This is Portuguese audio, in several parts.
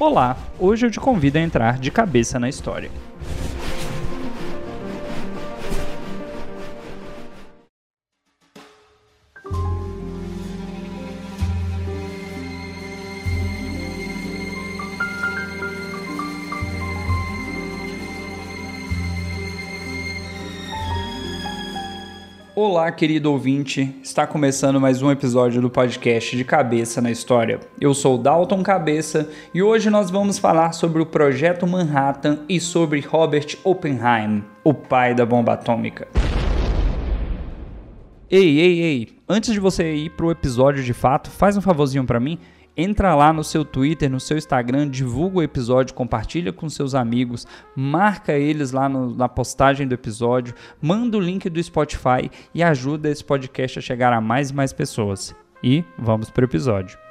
Olá, hoje eu te convido a entrar de cabeça na história. Olá, querido ouvinte. Está começando mais um episódio do podcast de Cabeça na História. Eu sou Dalton Cabeça e hoje nós vamos falar sobre o Projeto Manhattan e sobre Robert Oppenheim, o pai da bomba atômica. Ei, ei, ei, antes de você ir pro episódio de fato, faz um favorzinho para mim Entra lá no seu Twitter, no seu Instagram, divulga o episódio, compartilha com seus amigos, marca eles lá no, na postagem do episódio, manda o link do Spotify e ajuda esse podcast a chegar a mais e mais pessoas. E vamos para o episódio.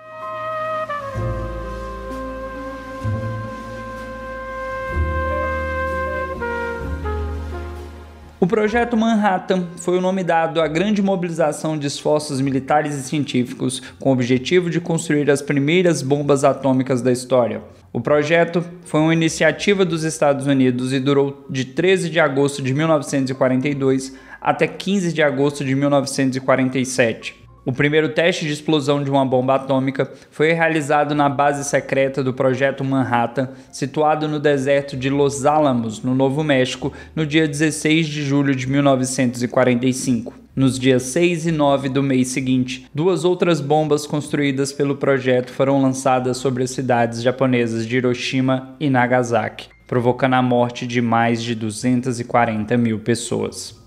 O Projeto Manhattan foi o nome dado à grande mobilização de esforços militares e científicos com o objetivo de construir as primeiras bombas atômicas da história. O projeto foi uma iniciativa dos Estados Unidos e durou de 13 de agosto de 1942 até 15 de agosto de 1947. O primeiro teste de explosão de uma bomba atômica foi realizado na base secreta do Projeto Manhattan, situado no deserto de Los Alamos, no Novo México, no dia 16 de julho de 1945. Nos dias 6 e 9 do mês seguinte, duas outras bombas construídas pelo projeto foram lançadas sobre as cidades japonesas de Hiroshima e Nagasaki, provocando a morte de mais de 240 mil pessoas.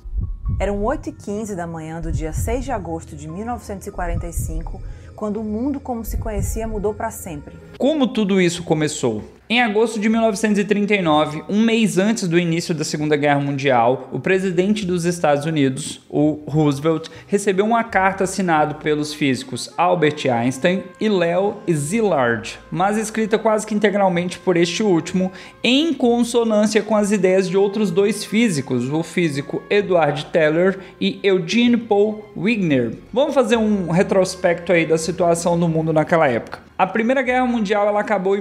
Eram 8h15 da manhã do dia 6 de agosto de 1945, quando o mundo como se conhecia mudou para sempre. Como tudo isso começou? Em agosto de 1939, um mês antes do início da Segunda Guerra Mundial, o presidente dos Estados Unidos, o Roosevelt, recebeu uma carta assinada pelos físicos Albert Einstein e Leo Szilard, mas escrita quase que integralmente por este último, em consonância com as ideias de outros dois físicos, o físico Edward Teller e Eugene Paul Wigner. Vamos fazer um retrospecto aí da situação do mundo naquela época. A Primeira Guerra Mundial ela acabou em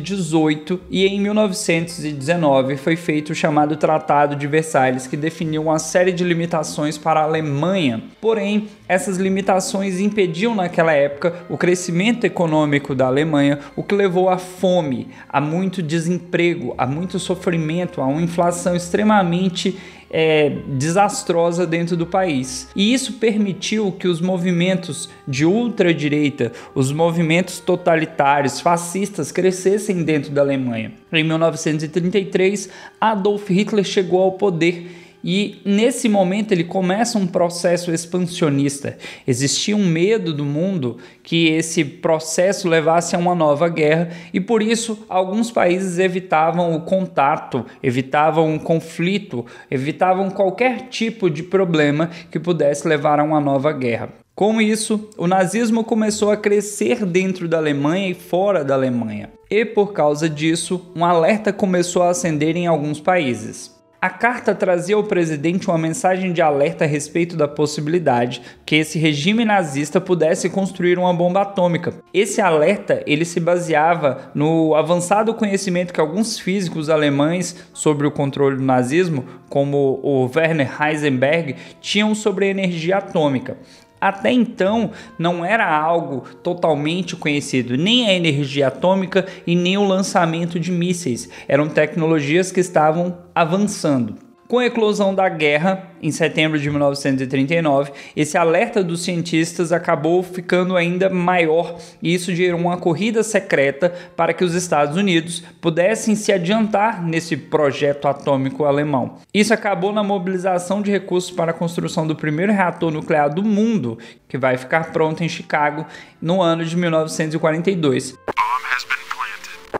1918 e em 1919 foi feito o chamado Tratado de Versalhes, que definiu uma série de limitações para a Alemanha. Porém, essas limitações impediam naquela época o crescimento econômico da Alemanha, o que levou à fome, a muito desemprego, a muito sofrimento, a uma inflação extremamente é, desastrosa dentro do país. E isso permitiu que os movimentos de ultradireita, os movimentos totalitários, fascistas, crescessem dentro da Alemanha. Em 1933, Adolf Hitler chegou ao poder e nesse momento ele começa um processo expansionista. Existia um medo do mundo que esse processo levasse a uma nova guerra e por isso alguns países evitavam o contato, evitavam um conflito, evitavam qualquer tipo de problema que pudesse levar a uma nova guerra. Com isso, o nazismo começou a crescer dentro da Alemanha e fora da Alemanha. E por causa disso, um alerta começou a acender em alguns países. A carta trazia ao presidente uma mensagem de alerta a respeito da possibilidade que esse regime nazista pudesse construir uma bomba atômica. Esse alerta ele se baseava no avançado conhecimento que alguns físicos alemães sobre o controle do nazismo, como o Werner Heisenberg, tinham sobre a energia atômica. Até então, não era algo totalmente conhecido, nem a energia atômica e nem o lançamento de mísseis. Eram tecnologias que estavam avançando. Com a eclosão da guerra, em setembro de 1939, esse alerta dos cientistas acabou ficando ainda maior e isso gerou uma corrida secreta para que os Estados Unidos pudessem se adiantar nesse projeto atômico alemão. Isso acabou na mobilização de recursos para a construção do primeiro reator nuclear do mundo, que vai ficar pronto em Chicago no ano de 1942.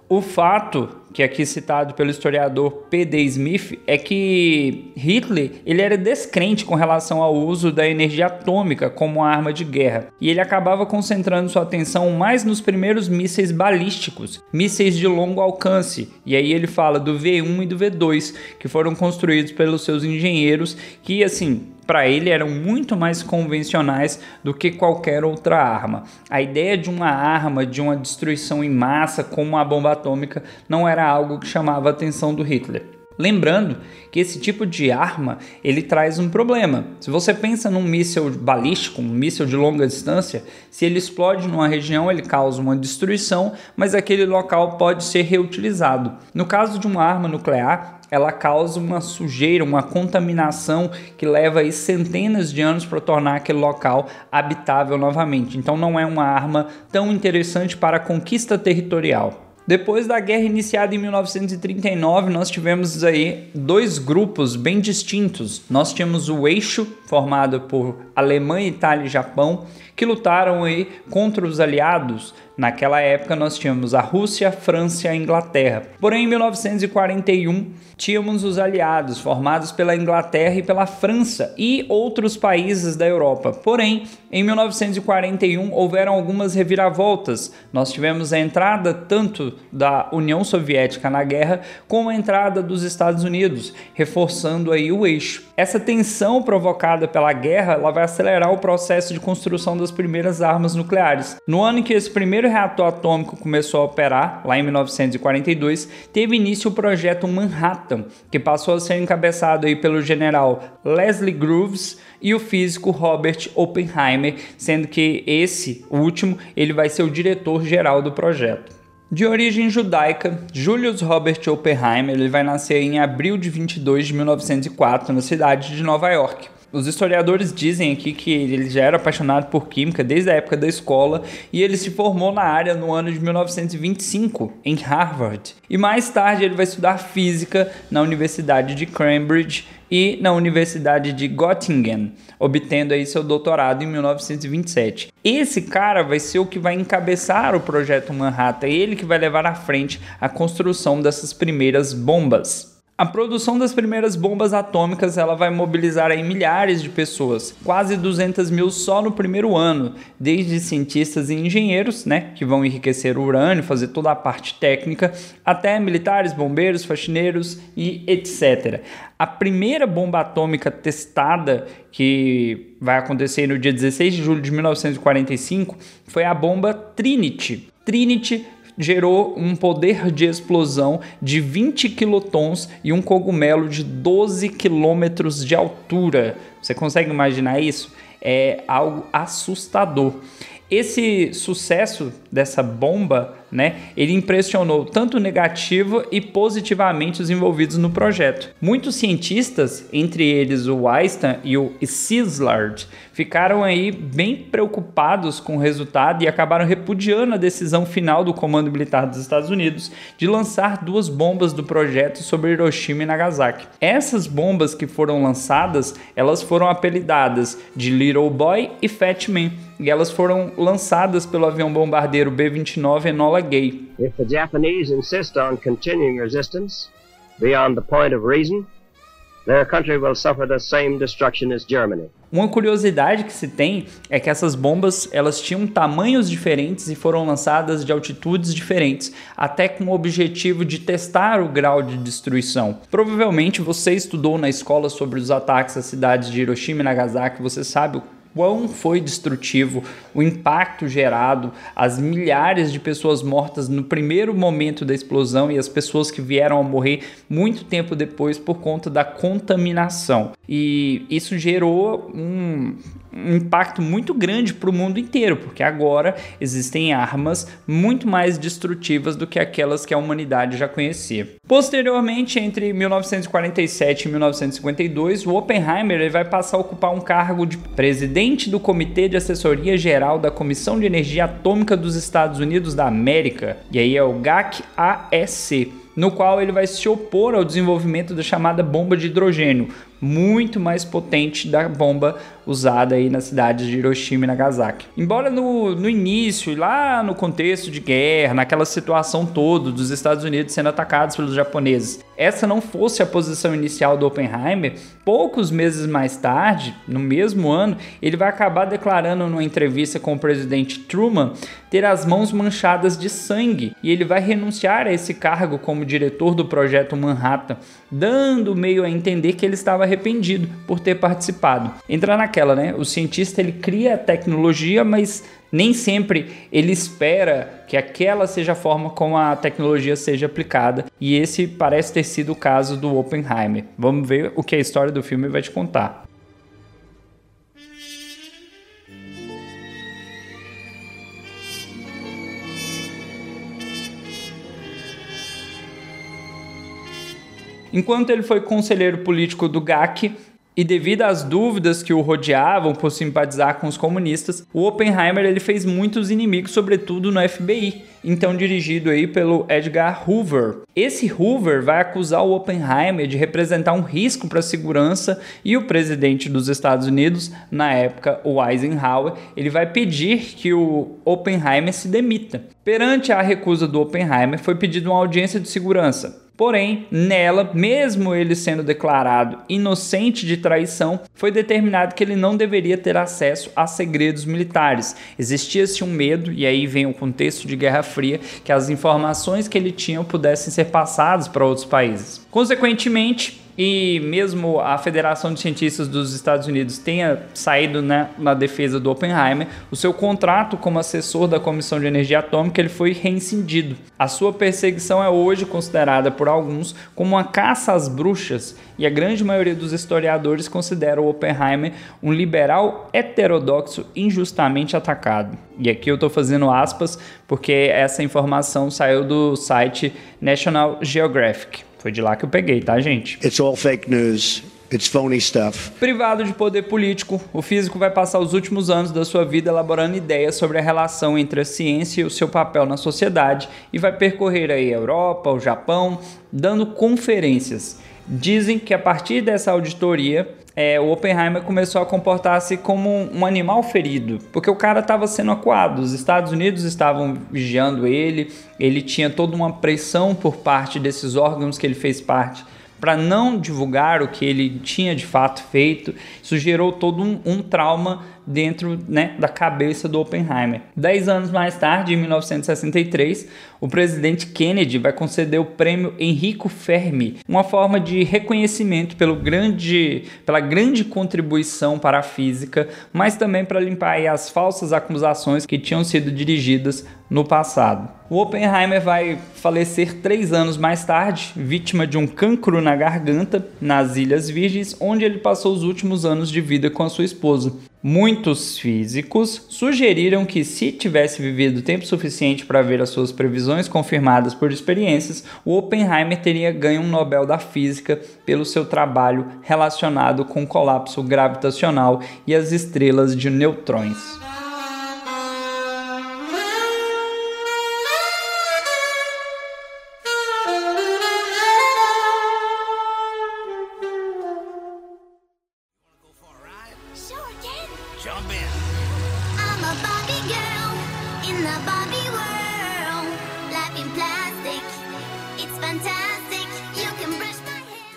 O fato que aqui citado pelo historiador P.D. Smith é que Hitler ele era descrente com relação ao uso da energia atômica como arma de guerra e ele acabava concentrando sua atenção mais nos primeiros mísseis balísticos, mísseis de longo alcance. E aí ele fala do V1 e do V2 que foram construídos pelos seus engenheiros que assim para ele eram muito mais convencionais do que qualquer outra arma. A ideia de uma arma, de uma destruição em massa como a bomba atômica, não era algo que chamava a atenção do Hitler. Lembrando que esse tipo de arma ele traz um problema. Se você pensa num míssil balístico, um míssil de longa distância, se ele explode numa região, ele causa uma destruição, mas aquele local pode ser reutilizado. No caso de uma arma nuclear, ela causa uma sujeira, uma contaminação que leva aí centenas de anos para tornar aquele local habitável novamente. Então não é uma arma tão interessante para a conquista territorial. Depois da guerra iniciada em 1939, nós tivemos aí dois grupos bem distintos. Nós tínhamos o eixo, formado por Alemanha, Itália e Japão, que lutaram aí contra os aliados. Naquela época nós tínhamos a Rússia, a França e a Inglaterra. Porém, em 1941, tínhamos os aliados, formados pela Inglaterra e pela França e outros países da Europa. Porém, em 1941 houveram algumas reviravoltas. Nós tivemos a entrada tanto da União Soviética na guerra como a entrada dos Estados Unidos, reforçando aí o eixo. Essa tensão provocada pela guerra, ela vai acelerar o processo de construção das primeiras armas nucleares. No ano em que esse primeiro reator atômico começou a operar, lá em 1942, teve início o projeto Manhattan, que passou a ser encabeçado aí pelo general Leslie Groves e o físico Robert Oppenheimer, sendo que esse último ele vai ser o diretor geral do projeto. De origem judaica, Julius Robert Oppenheimer ele vai nascer em abril de 22 de 1904 na cidade de Nova York. Os historiadores dizem aqui que ele já era apaixonado por química desde a época da escola e ele se formou na área no ano de 1925 em Harvard. E mais tarde ele vai estudar física na Universidade de Cambridge e na Universidade de Göttingen, obtendo aí seu doutorado em 1927. Esse cara vai ser o que vai encabeçar o projeto Manhattan, ele que vai levar à frente a construção dessas primeiras bombas. A produção das primeiras bombas atômicas ela vai mobilizar aí milhares de pessoas, quase 200 mil só no primeiro ano, desde cientistas e engenheiros, né, que vão enriquecer o urânio, fazer toda a parte técnica, até militares, bombeiros, faxineiros e etc. A primeira bomba atômica testada, que vai acontecer no dia 16 de julho de 1945, foi a bomba Trinity. Trinity gerou um poder de explosão de 20 quilotons e um cogumelo de 12 quilômetros de altura. Você consegue imaginar isso? É algo assustador. Esse sucesso dessa bomba, né, ele impressionou tanto negativa e positivamente os envolvidos no projeto. Muitos cientistas, entre eles o Einstein e o Szilard, ficaram aí bem preocupados com o resultado e acabaram repudiando a decisão final do Comando Militar dos Estados Unidos de lançar duas bombas do projeto sobre Hiroshima e Nagasaki. Essas bombas que foram lançadas, elas foram apelidadas de Little Boy e Fat Man e elas foram lançadas pelo avião bombardeiro B-29 Enola Gay. If the Japanese insist on continuing resistance beyond the point of reason, their country will suffer the same destruction as Germany. Uma curiosidade que se tem é que essas bombas elas tinham tamanhos diferentes e foram lançadas de altitudes diferentes, até com o objetivo de testar o grau de destruição. Provavelmente você estudou na escola sobre os ataques às cidades de Hiroshima e Nagasaki, você sabe o quão foi destrutivo, o impacto gerado, as milhares de pessoas mortas no primeiro momento da explosão e as pessoas que vieram a morrer muito tempo depois por conta da contaminação. E isso gerou um, um impacto muito grande para o mundo inteiro, porque agora existem armas muito mais destrutivas do que aquelas que a humanidade já conhecia. Posteriormente, entre 1947 e 1952, o Oppenheimer ele vai passar a ocupar um cargo de presidente do Comitê de Assessoria Geral da Comissão de Energia Atômica dos Estados Unidos da América, e aí é o GAC-AEC no qual ele vai se opor ao desenvolvimento da chamada bomba de hidrogênio, muito mais potente da bomba usada aí nas cidades de Hiroshima e Nagasaki. Embora no, no início, lá no contexto de guerra, naquela situação toda dos Estados Unidos sendo atacados pelos japoneses, essa não fosse a posição inicial do Oppenheimer, poucos meses mais tarde, no mesmo ano, ele vai acabar declarando numa entrevista com o presidente Truman ter as mãos manchadas de sangue e ele vai renunciar a esse cargo como diretor do projeto Manhattan, dando meio a entender que ele estava arrependido por ter participado. Entra naquela, né? O cientista ele cria a tecnologia, mas nem sempre ele espera que aquela seja a forma como a tecnologia seja aplicada, e esse parece ter sido o caso do Oppenheimer. Vamos ver o que a história do filme vai te contar. Enquanto ele foi conselheiro político do GAC, e devido às dúvidas que o rodeavam por simpatizar com os comunistas, o Oppenheimer ele fez muitos inimigos, sobretudo no FBI, então dirigido aí pelo Edgar Hoover. Esse Hoover vai acusar o Oppenheimer de representar um risco para a segurança e o presidente dos Estados Unidos, na época o Eisenhower, ele vai pedir que o Oppenheimer se demita. Perante a recusa do Oppenheimer, foi pedida uma audiência de segurança. Porém, nela, mesmo ele sendo declarado inocente de traição, foi determinado que ele não deveria ter acesso a segredos militares. Existia-se um medo, e aí vem o contexto de Guerra Fria, que as informações que ele tinha pudessem ser passadas para outros países. Consequentemente, e mesmo a Federação de Cientistas dos Estados Unidos tenha saído né, na defesa do Oppenheimer, o seu contrato como assessor da Comissão de Energia Atômica ele foi reincindido. A sua perseguição é hoje considerada por alguns como uma caça às bruxas e a grande maioria dos historiadores considera o Oppenheimer um liberal heterodoxo injustamente atacado. E aqui eu estou fazendo aspas porque essa informação saiu do site National Geographic. Foi de lá que eu peguei, tá, gente? It's all fake news. It's phony stuff. Privado de poder político, o físico vai passar os últimos anos da sua vida elaborando ideias sobre a relação entre a ciência e o seu papel na sociedade e vai percorrer aí a Europa, o Japão, dando conferências. Dizem que a partir dessa auditoria é, o Oppenheimer começou a comportar-se como um, animal ferido, porque o cara estava sendo acuado. Os Estados Unidos estavam vigiando ele, ele tinha toda uma pressão por parte desses órgãos que ele fez parte para não divulgar o que ele tinha de fato feito. Isso gerou todo um, um trauma dentro né, da cabeça do Oppenheimer. Dez anos mais tarde, em 1963, o presidente Kennedy vai conceder o prêmio Enrico Fermi, uma forma de reconhecimento pelo grande, pela grande contribuição para a física, mas também para limpar as falsas acusações que tinham sido dirigidas no passado. O Oppenheimer vai falecer três anos mais tarde, vítima de um cancro na garganta, nas Ilhas Virgens, onde ele passou os últimos anos de vida com a sua esposa. Muitos físicos sugeriram que, se tivesse vivido tempo suficiente para ver as suas previsões confirmadas por experiências, o Oppenheimer teria ganho um Nobel da Física pelo seu trabalho relacionado com o colapso gravitacional e as estrelas de neutrões.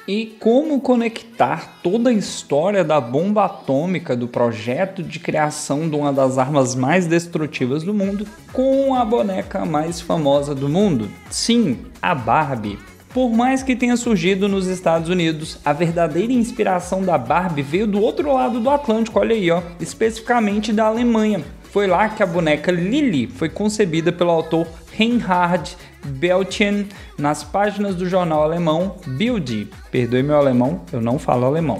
E como conectar toda a história da bomba atômica, do projeto de criação de uma das armas mais destrutivas do mundo, com a boneca mais famosa do mundo? Sim, a Barbie. Por mais que tenha surgido nos Estados Unidos, a verdadeira inspiração da Barbie veio do outro lado do Atlântico, olha aí, ó, especificamente da Alemanha. Foi lá que a boneca Lily foi concebida pelo autor Reinhard Beltien nas páginas do jornal alemão Bild. Perdoe meu alemão, eu não falo alemão.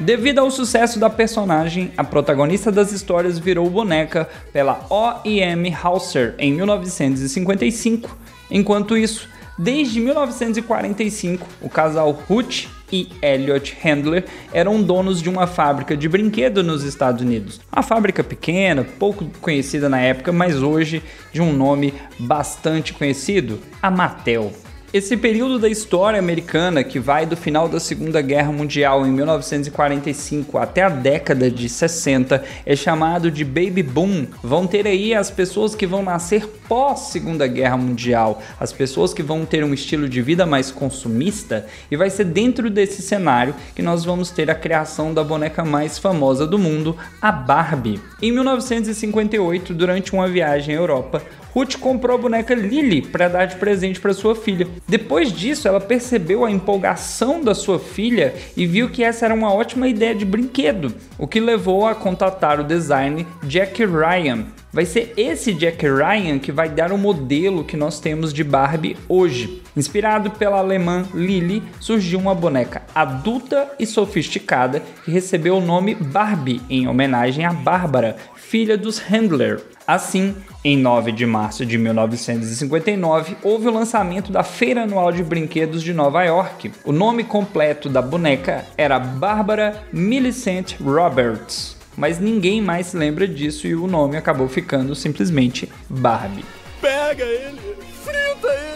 Devido ao sucesso da personagem, a protagonista das histórias virou boneca pela O.I.M. Hauser em 1955. Enquanto isso, desde 1945, o casal Ruth e Elliot Handler eram donos de uma fábrica de brinquedo nos Estados Unidos. Uma fábrica pequena, pouco conhecida na época, mas hoje de um nome bastante conhecido, a Mattel. Esse período da história americana, que vai do final da Segunda Guerra Mundial em 1945 até a década de 60, é chamado de Baby Boom. Vão ter aí as pessoas que vão nascer pós Segunda Guerra Mundial, as pessoas que vão ter um estilo de vida mais consumista, e vai ser dentro desse cenário que nós vamos ter a criação da boneca mais famosa do mundo, a Barbie. Em 1958, durante uma viagem à Europa, Ruth comprou a boneca Lily para dar de presente para sua filha. Depois disso, ela percebeu a empolgação da sua filha e viu que essa era uma ótima ideia de brinquedo, o que levou a contatar o design Jack Ryan. Vai ser esse Jack Ryan que vai dar o modelo que nós temos de Barbie hoje. Inspirado pela alemã Lily, surgiu uma boneca adulta e sofisticada que recebeu o nome Barbie em homenagem a Bárbara, filha dos Handler. Assim, em 9 de março de 1959, houve o lançamento da Feira Anual de Brinquedos de Nova York. O nome completo da boneca era Barbara Millicent Roberts mas ninguém mais se lembra disso e o nome acabou ficando simplesmente Barbie. Pega ele, frita ele,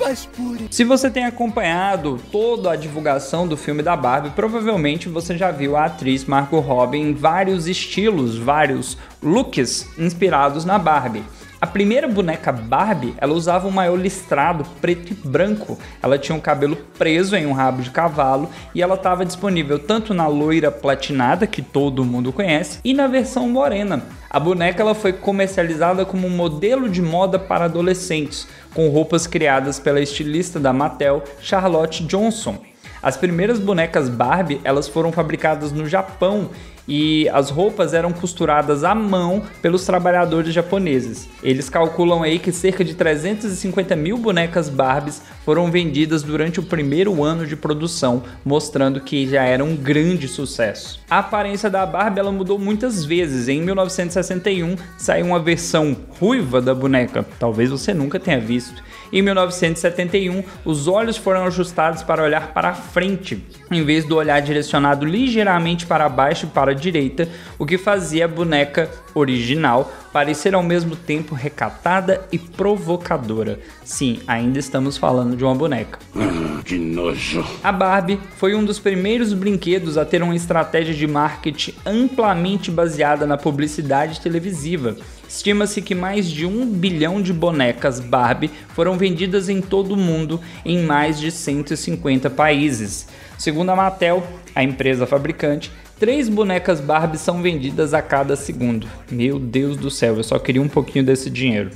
faz pure. Se você tem acompanhado toda a divulgação do filme da Barbie, provavelmente você já viu a atriz Margot Robbie em vários estilos, vários looks inspirados na Barbie. A primeira boneca Barbie, ela usava um maiô listrado preto e branco. Ela tinha um cabelo preso em um rabo de cavalo e ela estava disponível tanto na loira platinada, que todo mundo conhece, e na versão morena. A boneca ela foi comercializada como um modelo de moda para adolescentes, com roupas criadas pela estilista da Mattel, Charlotte Johnson. As primeiras bonecas Barbie, elas foram fabricadas no Japão e as roupas eram costuradas à mão pelos trabalhadores japoneses. Eles calculam aí que cerca de 350 mil bonecas Barbies foram vendidas durante o primeiro ano de produção, mostrando que já era um grande sucesso. A aparência da Barbie ela mudou muitas vezes. Em 1961 saiu uma versão ruiva da boneca, talvez você nunca tenha visto. Em 1971, os olhos foram ajustados para olhar para frente, em vez do olhar direcionado ligeiramente para baixo e para a direita, o que fazia a boneca original parecer ao mesmo tempo recatada e provocadora. Sim, ainda estamos falando de uma boneca. Ah, que nojo. A Barbie foi um dos primeiros brinquedos a ter uma estratégia de marketing amplamente baseada na publicidade televisiva. Estima-se que mais de um bilhão de bonecas Barbie foram vendidas em todo o mundo em mais de 150 países. Segundo a Mattel, a empresa fabricante, três bonecas Barbie são vendidas a cada segundo. Meu Deus do céu, eu só queria um pouquinho desse dinheiro.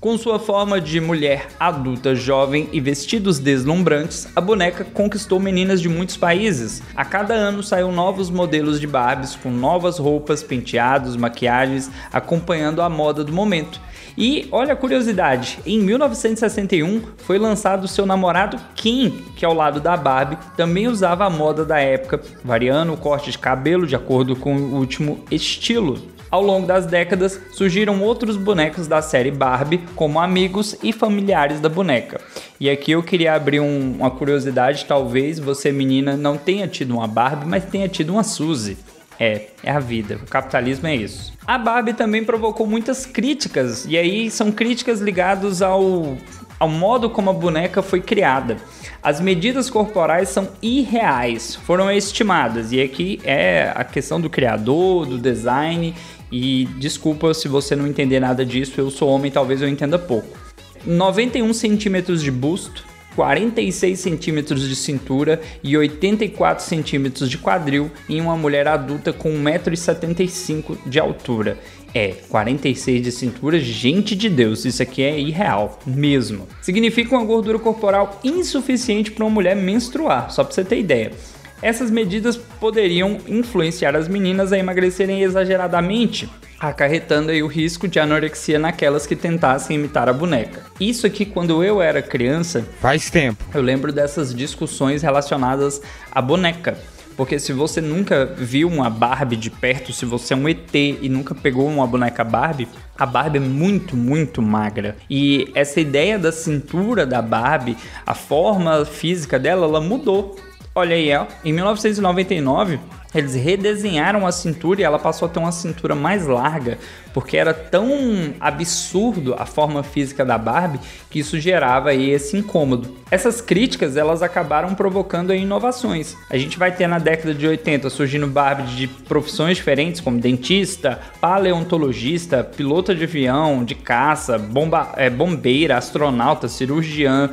Com sua forma de mulher adulta jovem e vestidos deslumbrantes, a boneca conquistou meninas de muitos países. A cada ano saíram novos modelos de Barbies com novas roupas, penteados, maquiagens, acompanhando a moda do momento. E olha a curiosidade, em 1961 foi lançado seu namorado Ken, que ao lado da Barbie também usava a moda da época, variando o corte de cabelo de acordo com o último estilo. Ao longo das décadas, surgiram outros bonecos da série Barbie como amigos e familiares da boneca. E aqui eu queria abrir um, uma curiosidade: talvez você, menina, não tenha tido uma Barbie, mas tenha tido uma Suzy. É, é a vida. O capitalismo é isso. A Barbie também provocou muitas críticas, e aí são críticas ligadas ao, ao modo como a boneca foi criada. As medidas corporais são irreais, foram estimadas, e aqui é a questão do criador, do design e desculpa se você não entender nada disso, eu sou homem, talvez eu entenda pouco. 91 centímetros de busto, 46 centímetros de cintura e 84 centímetros de quadril em uma mulher adulta com 1,75m de altura. É, 46 de cintura, gente de Deus, isso aqui é irreal, mesmo. Significa uma gordura corporal insuficiente para uma mulher menstruar, só para você ter ideia. Essas medidas poderiam influenciar as meninas a emagrecerem exageradamente, acarretando aí o risco de anorexia naquelas que tentassem imitar a boneca. Isso aqui quando eu era criança, faz tempo. Eu lembro dessas discussões relacionadas à boneca. Porque se você nunca viu uma Barbie de perto, se você é um ET e nunca pegou uma boneca Barbie, a Barbie é muito, muito magra. E essa ideia da cintura da Barbie, a forma física dela, ela mudou Olha aí, ó. Em 1999, eles redesenharam a cintura e ela passou a ter uma cintura mais larga, porque era tão absurdo a forma física da Barbie que isso gerava aí esse incômodo. Essas críticas elas acabaram provocando inovações. A gente vai ter na década de 80 surgindo Barbie de profissões diferentes, como dentista, paleontologista, piloto de avião, de caça, bomba, é, bombeira, astronauta, cirurgiã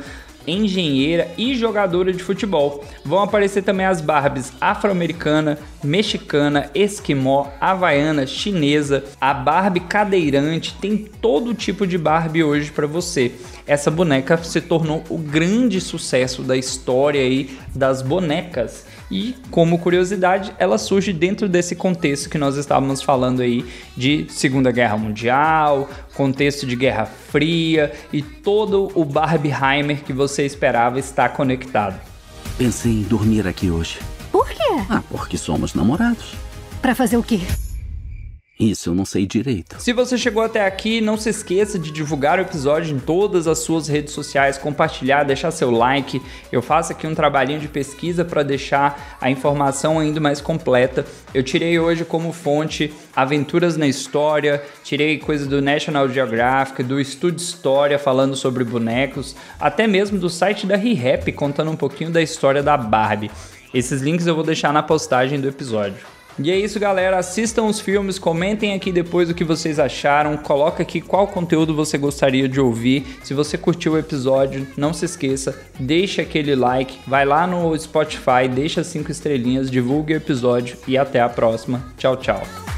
engenheira e jogadora de futebol. Vão aparecer também as Barbies afro-americana, mexicana, esquimó, havaiana, chinesa, a Barbie cadeirante, tem todo tipo de Barbie hoje para você. Essa boneca se tornou o grande sucesso da história aí das bonecas. E, como curiosidade, ela surge dentro desse contexto que nós estávamos falando aí de Segunda Guerra Mundial, contexto de Guerra Fria e todo o Barbieheimer que você esperava está conectado. Pensei em dormir aqui hoje. Por quê? Ah, porque somos namorados. Pra fazer o quê? Isso eu não sei direito. Se você chegou até aqui, não se esqueça de divulgar o episódio em todas as suas redes sociais, compartilhar, deixar seu like. Eu faço aqui um trabalhinho de pesquisa para deixar a informação ainda mais completa. Eu tirei hoje como fonte Aventuras na História, tirei coisa do National Geographic, do Estudo História falando sobre bonecos, até mesmo do site da ReHap contando um pouquinho da história da Barbie. Esses links eu vou deixar na postagem do episódio. E é isso, galera. Assistam os filmes, comentem aqui depois o que vocês acharam. Coloca aqui qual conteúdo você gostaria de ouvir. Se você curtiu o episódio, não se esqueça, deixa aquele like, vai lá no Spotify, deixa cinco estrelinhas, divulgue o episódio e até a próxima. Tchau, tchau.